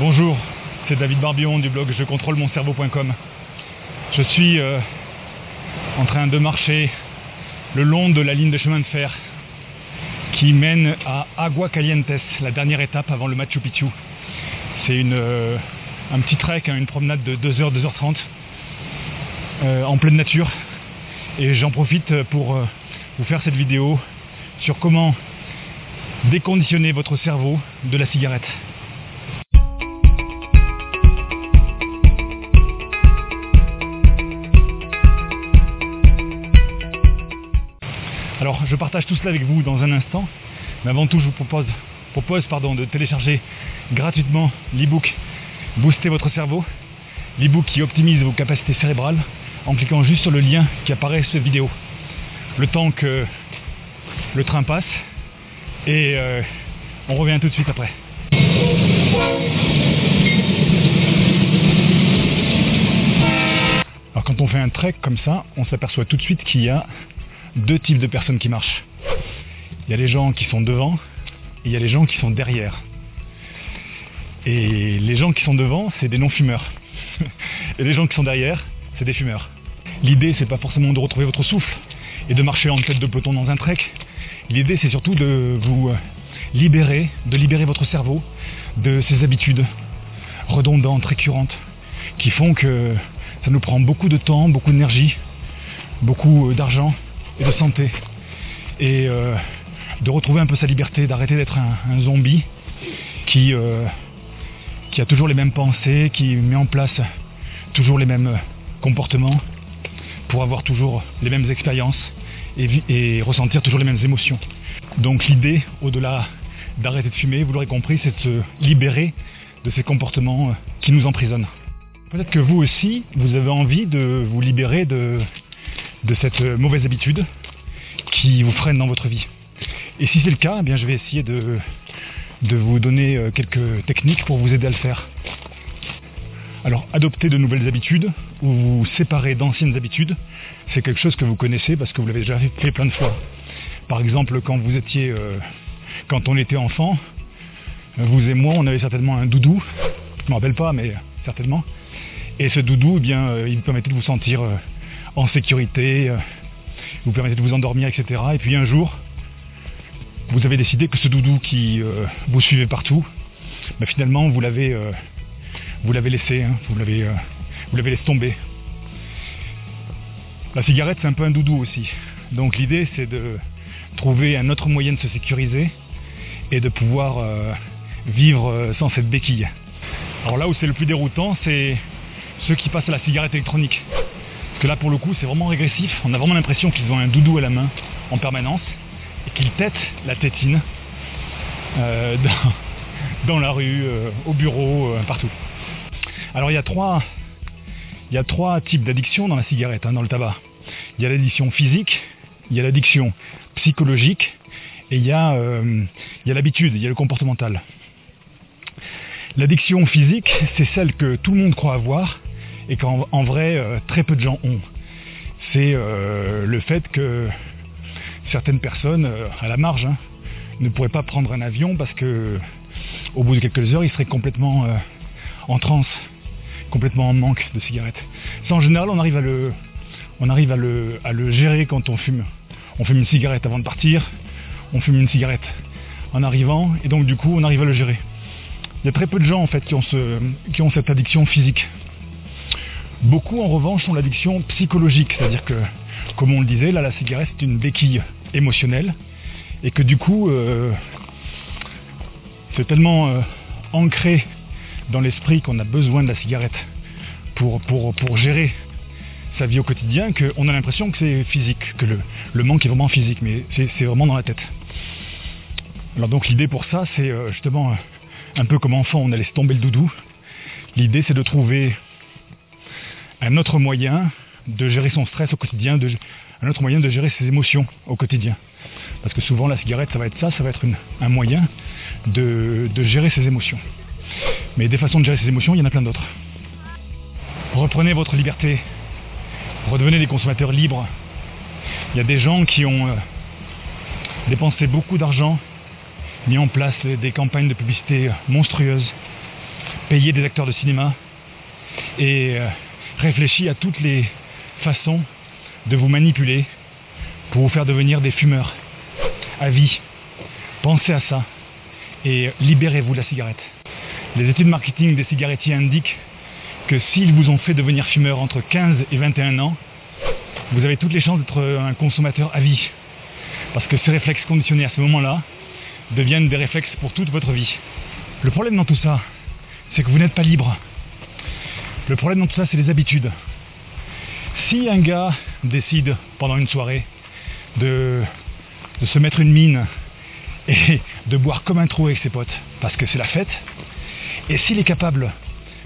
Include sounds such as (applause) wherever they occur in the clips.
Bonjour, c'est David Barbillon du blog je contrôle mon cerveau.com. Je suis euh, en train de marcher le long de la ligne de chemin de fer qui mène à Agua Calientes, la dernière étape avant le Machu Picchu. C'est euh, un petit trek, hein, une promenade de 2h, 2h30 euh, en pleine nature. Et j'en profite pour vous faire cette vidéo sur comment déconditionner votre cerveau de la cigarette. Alors je partage tout cela avec vous dans un instant, mais avant tout je vous propose, propose pardon, de télécharger gratuitement l'ebook Booster votre cerveau, l'ebook qui optimise vos capacités cérébrales en cliquant juste sur le lien qui apparaît sur cette vidéo. Le temps que le train passe et euh, on revient tout de suite après. Alors quand on fait un trek comme ça, on s'aperçoit tout de suite qu'il y a deux types de personnes qui marchent. Il y a les gens qui sont devant et il y a les gens qui sont derrière. Et les gens qui sont devant, c'est des non-fumeurs. (laughs) et les gens qui sont derrière, c'est des fumeurs. L'idée, c'est pas forcément de retrouver votre souffle et de marcher en tête de peloton dans un trek. L'idée, c'est surtout de vous libérer, de libérer votre cerveau de ces habitudes redondantes, récurrentes, qui font que ça nous prend beaucoup de temps, beaucoup d'énergie, beaucoup d'argent et de santé. Et euh, de retrouver un peu sa liberté, d'arrêter d'être un, zombie qui, euh, qui a toujours les mêmes pensées, qui met en place toujours les mêmes comportements pour avoir toujours les mêmes expériences et, et ressentir toujours les mêmes émotions. Donc l'idée, au-delà d'arrêter de fumer, vous l'aurez compris, c'est de se libérer de ces comportements qui nous emprisonnent. Peut-être que vous aussi, vous avez envie de vous libérer de, de cette mauvaise habitude qui vous freine dans votre vie. Et si c'est le cas, eh bien je vais essayer de, vous donner quelques techniques pour vous aider à le faire. Alors, adopter de nouvelles habitudes ou vous séparer d'anciennes habitudes, c'est quelque chose que vous connaissez parce que vous l'avez déjà fait plein de fois. Par exemple, quand vous étiez, euh, quand on était enfant, vous et moi, on avait certainement un doudou. Je me rappelle pas, mais certainement. Et ce doudou, eh bien, euh, il permettait de vous sentir euh, en sécurité, vous permettait de vous endormir, etc. Et puis un jour, vous avez décidé que ce doudou qui vous suivait partout, ben, finalement, vous l'avez l'avez laissé, hein, vous l'avez euh, laissé tomber. La cigarette c'est un peu un doudou aussi. Donc l'idée c'est de trouver un autre moyen de se sécuriser et de pouvoir euh, vivre euh, sans cette béquille. Alors là où c'est le plus déroutant, c'est ceux qui passent à la cigarette électronique. Que là pour le coup c'est vraiment régressif. On a vraiment l'impression qu'ils ont un doudou à la main en permanence et qu'ils têtent la tétine euh, (laughs) dans, la rue, euh, au bureau, euh, partout. Alors il y a trois, il y a trois types d'addiction dans la cigarette, hein, dans le tabac. Il y a l'addiction physique, il y a l'addiction psychologique et il y a, il y a l'habitude, il y a le comportemental. L'addiction physique, c'est celle que tout le monde croit avoir et qu'en en vrai euh, très peu de gens ont. C'est euh, le fait que certaines personnes, euh, à la marge, hein, ne pourraient pas prendre un avion parce que au bout de quelques heures, ils seraient complètement en transe complètement en manque de cigarettes. Ça en général on arrive à le, on arrive à le, à le gérer quand on fume. On fume une cigarette avant de partir, on fume une cigarette en arrivant, et donc du coup on arrive à le gérer. Il y a très peu de gens en fait qui ont, ce, qui ont cette addiction physique. Beaucoup en revanche ont l'addiction psychologique, c'est-à-dire que, comme on le disait, là la cigarette c'est une béquille émotionnelle, et que du coup euh, c'est tellement euh, ancré dans l'esprit qu'on a besoin de la cigarette pour, gérer sa vie au quotidien qu'on a l'impression que c'est physique, que le, le, manque est vraiment physique, mais c'est vraiment dans la tête. Alors donc l'idée pour ça, c'est euh, justement un peu comme enfant, on a laissé tomber le doudou. L'idée c'est de trouver un autre moyen de gérer son stress au quotidien, un autre moyen de gérer ses émotions au quotidien. Parce que souvent la cigarette ça va être ça, ça va être un moyen de, de gérer ses émotions. Mais des façons de gérer ses émotions, il y en a plein d'autres. Reprenez votre liberté. Redevenez des consommateurs libres. Il y a des gens qui ont euh, dépensé beaucoup d'argent, mis en place des campagnes de publicité monstrueuses payé des acteurs de cinéma et euh, réfléchi à toutes les façons de vous manipuler pour vous faire devenir des fumeurs à vie. Pensez à ça et libérez-vous de la cigarette. Les études marketing des cigarettiers indiquent que s'ils vous ont fait devenir fumeur entre 15 et 21 ans, vous avez toutes les chances d'être un consommateur à vie. Parce que ces réflexes conditionnés à ce moment-là deviennent des réflexes pour toute votre vie. Le problème dans tout ça, c'est que vous n'êtes pas libre. Le problème dans tout ça, c'est les habitudes. Si un gars décide pendant une soirée de, se mettre une mine et (laughs) de boire comme un trou avec ses potes, parce que c'est la fête, et s'il est capable,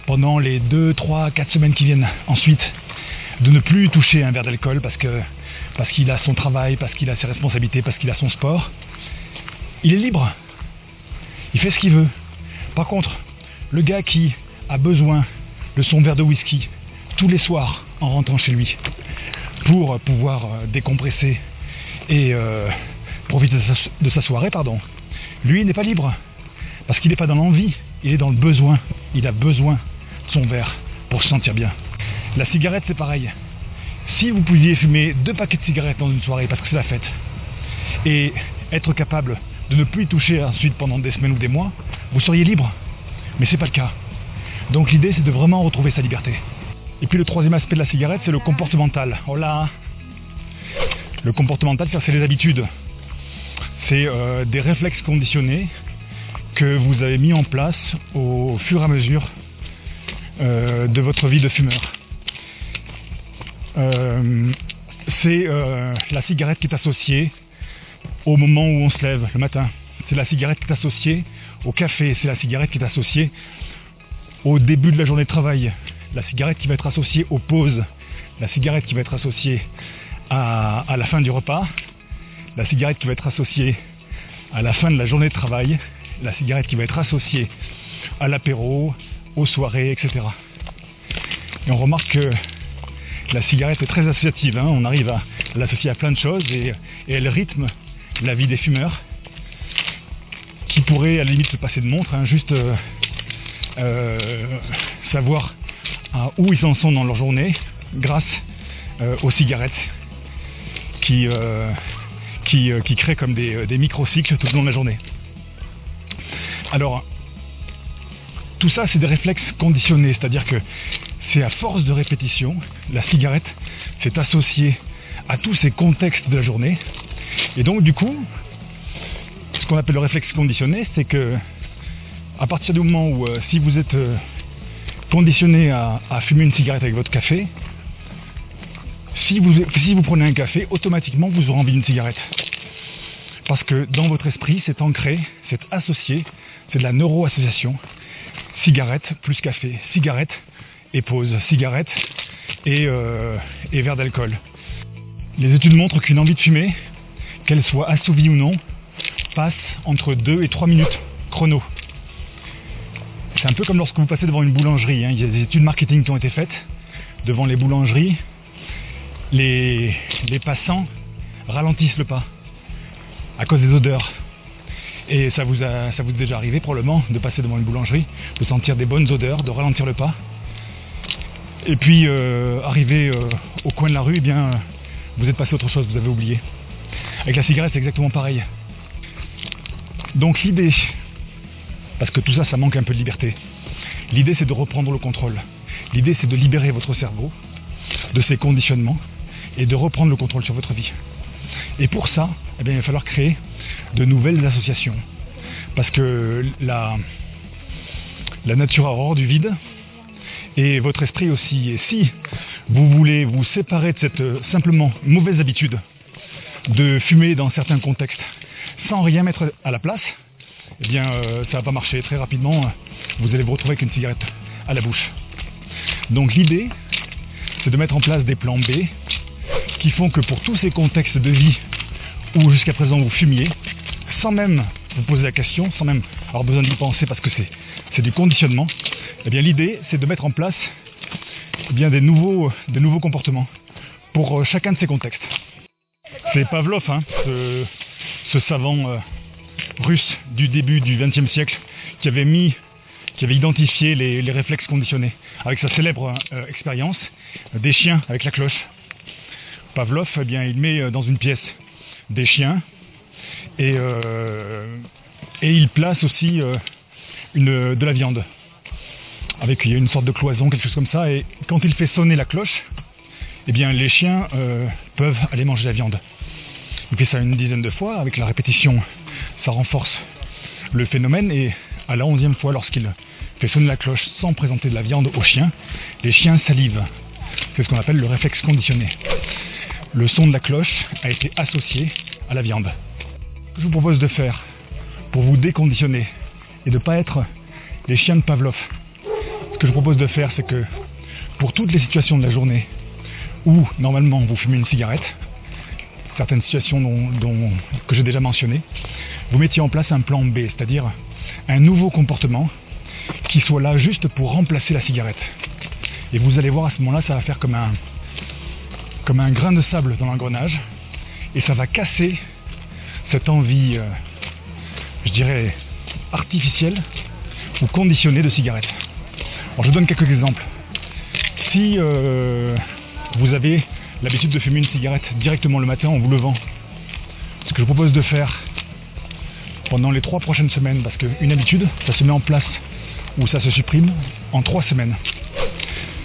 pendant les 2, 3, 4 semaines qui viennent ensuite, de ne plus toucher un verre d'alcool parce qu'il a son travail, parce qu'il a ses responsabilités, parce qu'il a son sport, il est libre. Il fait ce qu'il veut. Par contre, le gars qui a besoin de son verre de whisky tous les soirs en rentrant chez lui pour pouvoir euh, décompresser et euh, profiter de sa, soirée, pardon, lui n'est pas libre parce qu'il n'est pas dans l'envie, il est dans le besoin. Il a besoin de son verre pour se sentir bien. La cigarette, c'est pareil. Si vous pouviez fumer deux paquets de cigarettes dans une soirée parce que c'est la fête, et être capable de ne plus y toucher ensuite pendant des semaines ou des mois, vous seriez libre. Mais c'est pas le cas. Donc l'idée c'est de vraiment retrouver sa liberté. Et puis le troisième aspect de la cigarette, c'est le comportemental. Oh là Le comportemental, c'est les habitudes. C'est euh, des réflexes conditionnés que vous avez mis en place au fur et à mesure euh, de votre vie de fumeur. Euh, c'est la cigarette qui est associée au moment où on se lève le matin. C'est la cigarette qui est associée au café, c'est la cigarette qui est associée au début de la journée de travail, la cigarette qui va être associée aux pauses, la cigarette qui va être associée à, la fin du repas, la cigarette qui va être associée à la fin de la journée de travail, la cigarette qui va être associée à l'apéro, aux soirées, etc. Et on remarque que la cigarette est très associative, hein. on arrive à l'associer à plein de choses et, elle rythme la vie des fumeurs qui pourraient à la limite se passer de montre, hein. juste euh, savoir où ils en sont dans leur journée grâce euh, aux cigarettes qui, euh, qui, créent comme des, des microcycles tout au long de la journée. Alors, tout ça, c'est des réflexes conditionnés, c'est-à-dire que c'est à force de répétition, la cigarette s'est associée à tous ces contextes de la journée. Et donc, du coup, ce qu'on appelle le réflexe conditionné, c'est que à partir du moment où euh, si vous êtes euh, conditionné à, fumer une cigarette avec votre café, si vous, si vous prenez un café, automatiquement vous aurez envie d'une cigarette. Parce que dans votre esprit, c'est ancré, c'est associé, c'est de la neuroassociation. Cigarette plus café, cigarette et pause, cigarette et, euh, et verre d'alcool. Les études montrent qu'une envie de fumer, qu'elle soit assouvie ou non, passe entre 2 et 3 minutes chrono. Un peu comme lorsque vous passez devant une boulangerie. Hein. Il y a des études marketing qui ont été faites devant les boulangeries. Les, passants ralentissent le pas à cause des odeurs. Et ça vous, a, ça vous est déjà arrivé probablement de passer devant une boulangerie, de sentir des bonnes odeurs, de ralentir le pas. Et puis euh, arriver euh, au coin de la rue, eh bien vous êtes passé autre chose, vous avez oublié. Avec la cigarette, c'est exactement pareil. Donc l'idée parce que tout ça, ça manque un peu de liberté. L'idée, c'est de reprendre le contrôle. L'idée, c'est de libérer votre cerveau de ses conditionnements et de reprendre le contrôle sur votre vie. Et pour ça, eh il va falloir créer de nouvelles associations. Parce que la, la nature a horreur du vide et votre esprit aussi. Et si vous voulez vous séparer de cette euh, simplement mauvaise habitude de fumer dans certains contextes sans rien mettre à la place, eh bien euh, ça va pas marcher. Très rapidement, vous allez vous retrouver avec une cigarette à la bouche. Donc l'idée, c'est de mettre en place des plans B qui font que pour tous ces contextes de vie où jusqu'à présent vous fumiez, sans même vous poser la question, sans même avoir besoin d'y penser parce que c'est du conditionnement, eh bien l'idée c'est de mettre en place eh bien, des, nouveaux, comportements pour euh, chacun de ces contextes. C'est Pavlov, hein, ce, savant euh, russe du début du XXe siècle qui avait mis qui avait identifié les, réflexes conditionnés avec sa célèbre euh, expérience des chiens avec la cloche. Pavlov, eh bien, il met euh, dans une pièce des chiens et, euh, il place aussi euh, de la viande. Avec une sorte de cloison, quelque chose comme ça, et quand il fait sonner la cloche, eh bien les chiens euh, peuvent aller manger la viande. Il fait ça une dizaine de fois, avec la répétition, ça renforce le phénomène, et à la onzième fois, lorsqu'il fait sonner la cloche sans présenter de la viande aux chiens, les chiens salivent. C'est ce qu'on appelle le réflexe conditionné. Le son de la cloche a été associé à la viande. Ce que je vous propose de faire pour vous déconditionner et de ne pas être les chiens de Pavlov, ce que je vous propose de faire, c'est que pour toutes les situations de la journée où normalement vous fumez une cigarette, certaines situations dont, que j'ai déjà mentionnées, vous mettiez en place un plan B, c'est-à-dire un nouveau comportement qui soit là juste pour remplacer la cigarette. Et vous allez voir à ce moment-là, ça va faire comme un, comme un grain de sable dans l'engrenage, et ça va casser cette envie, euh, je dirais, artificielle ou conditionnée de cigarette. Alors, je vous donne quelques exemples. Si euh, vous avez l'habitude de fumer une cigarette directement le matin en vous levant, ce que je propose de faire pendant les trois prochaines semaines, parce qu'une habitude, ça se met en place ou ça se supprime en trois semaines.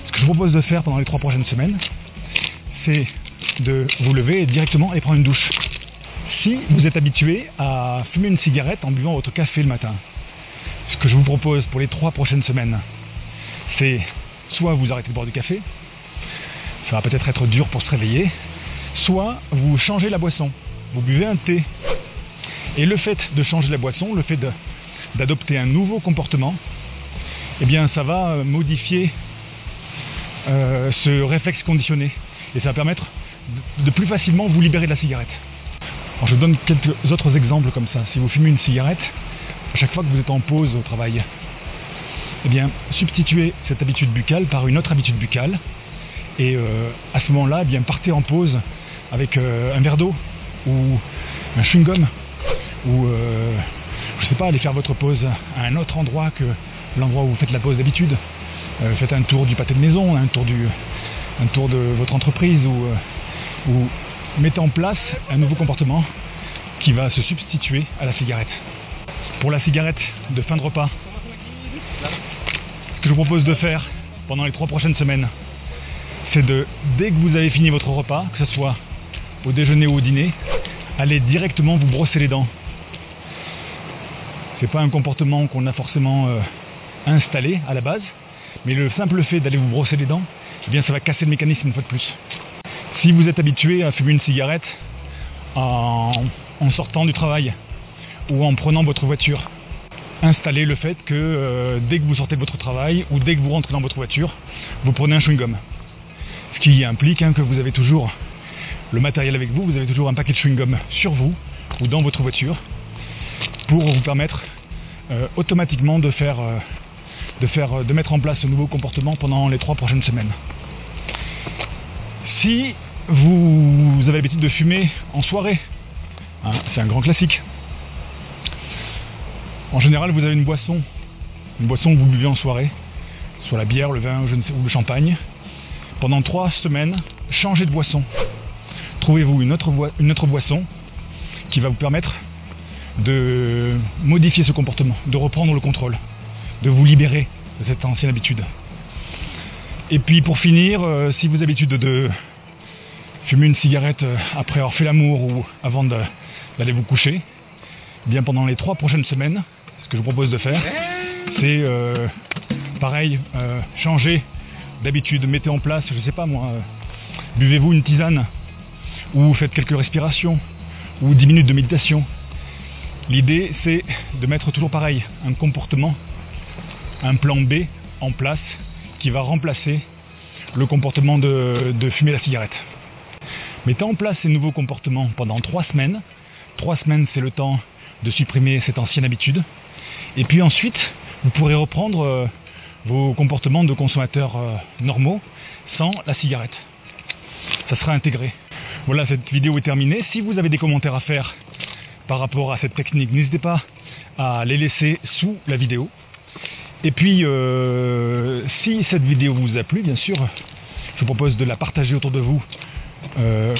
Ce que je vous propose de faire pendant les trois prochaines semaines, c'est de vous lever et directement aller prendre une douche. Si vous êtes habitué à fumer une cigarette en buvant votre café le matin, ce que je vous propose pour les trois prochaines semaines, c'est soit vous arrêtez de boire du café, ça va peut-être être dur pour se réveiller, soit vous changez la boisson, vous buvez un thé. Et le fait de changer la boisson, le fait d'adopter un nouveau comportement, eh bien ça va modifier euh, ce réflexe conditionné et ça va permettre de, plus facilement vous libérer de la cigarette. Alors, je vous donne quelques autres exemples comme ça. Si vous fumez une cigarette, à chaque fois que vous êtes en pause au travail, eh bien, substituez cette habitude buccale par une autre habitude buccale. Et euh, à ce moment-là, eh partez en pause avec euh, un verre d'eau ou un chewing-gum ou, euh, je sais pas, aller faire votre pause à un autre endroit que l'endroit où vous faites la pause d'habitude. Euh, faites un tour du pâté de maison, un tour, du, un tour de votre entreprise ou, euh, ou mettez en place un nouveau comportement qui va se substituer à la cigarette. Pour la cigarette de fin de repas, ce que je vous propose de faire pendant les trois prochaines semaines, c'est de, dès que vous avez fini votre repas, que ce soit au déjeuner ou au dîner, aller directement vous brosser les dents. C'est pas un comportement qu'on a forcément euh, installé à la base, mais le simple fait d'aller vous brosser les dents, eh bien ça va casser le mécanisme une fois de plus. Si vous êtes habitué à fumer une cigarette en, en sortant du travail ou en prenant votre voiture, installez le fait que euh, dès que vous sortez de votre travail ou dès que vous rentrez dans votre voiture, vous prenez un chewing-gum. Ce qui implique hein, que vous avez toujours le matériel avec vous, vous avez toujours un paquet de chewing-gum sur vous ou dans votre voiture pour vous permettre euh, automatiquement euh, euh, de mettre en place ce nouveau comportement pendant les trois prochaines semaines. Si vous avez l'habitude de fumer en soirée, hein, c'est un grand classique. En général, vous avez une boisson, une boisson que vous buvez en soirée, soit la bière, le vin ou le champagne. Pendant trois semaines, changez de boisson. Trouvez-vous une autre, boisson qui va vous permettre de modifier ce comportement, de reprendre le contrôle, de vous libérer de cette ancienne habitude? Et puis pour finir, euh, si vous avez l'habitude de fumer une cigarette euh, après avoir fait l'amour ou avant d'aller vous coucher, eh bien pendant les trois prochaines semaines, ce que je vous propose de faire, c'est euh, pareil, changer d'habitude, mettez en place, je sais pas moi, buvez-vous une tisane, ou faites quelques respirations, ou 10 minutes de méditation. L'idée c'est de mettre toujours pareil, un comportement, un plan B en place qui va remplacer le comportement de, fumer la cigarette. Mettez en place ces nouveaux comportements pendant trois semaines. Trois semaines, c'est le temps de supprimer cette ancienne habitude. Et puis ensuite, vous pourrez reprendre euh, vos comportements de consommateurs euh, normaux sans la cigarette. Ça sera intégré. Voilà, cette vidéo est terminée. Si vous avez des commentaires à faire par rapport à cette technique, n'hésitez pas à les laisser sous la vidéo. Et puis, euh, si cette vidéo vous a plu, bien sûr, je vous propose de la partager autour de vous euh,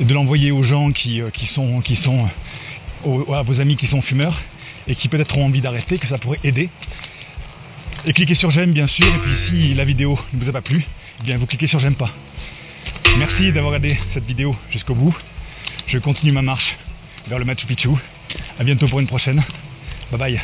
et de l'envoyer aux gens qui, euh, sont, qui sont à vos amis qui sont fumeurs et qui peut-être ont envie d'arrêter, que ça pourrait aider. Et cliquez sur j'aime, bien sûr. Et puis, si la vidéo ne vous a pas plu, eh bien, vous cliquez sur j'aime pas. Merci d'avoir regardé cette vidéo jusqu'au bout. Je continue ma marche vers le Machu Picchu. À bientôt pour une prochaine. Bye bye.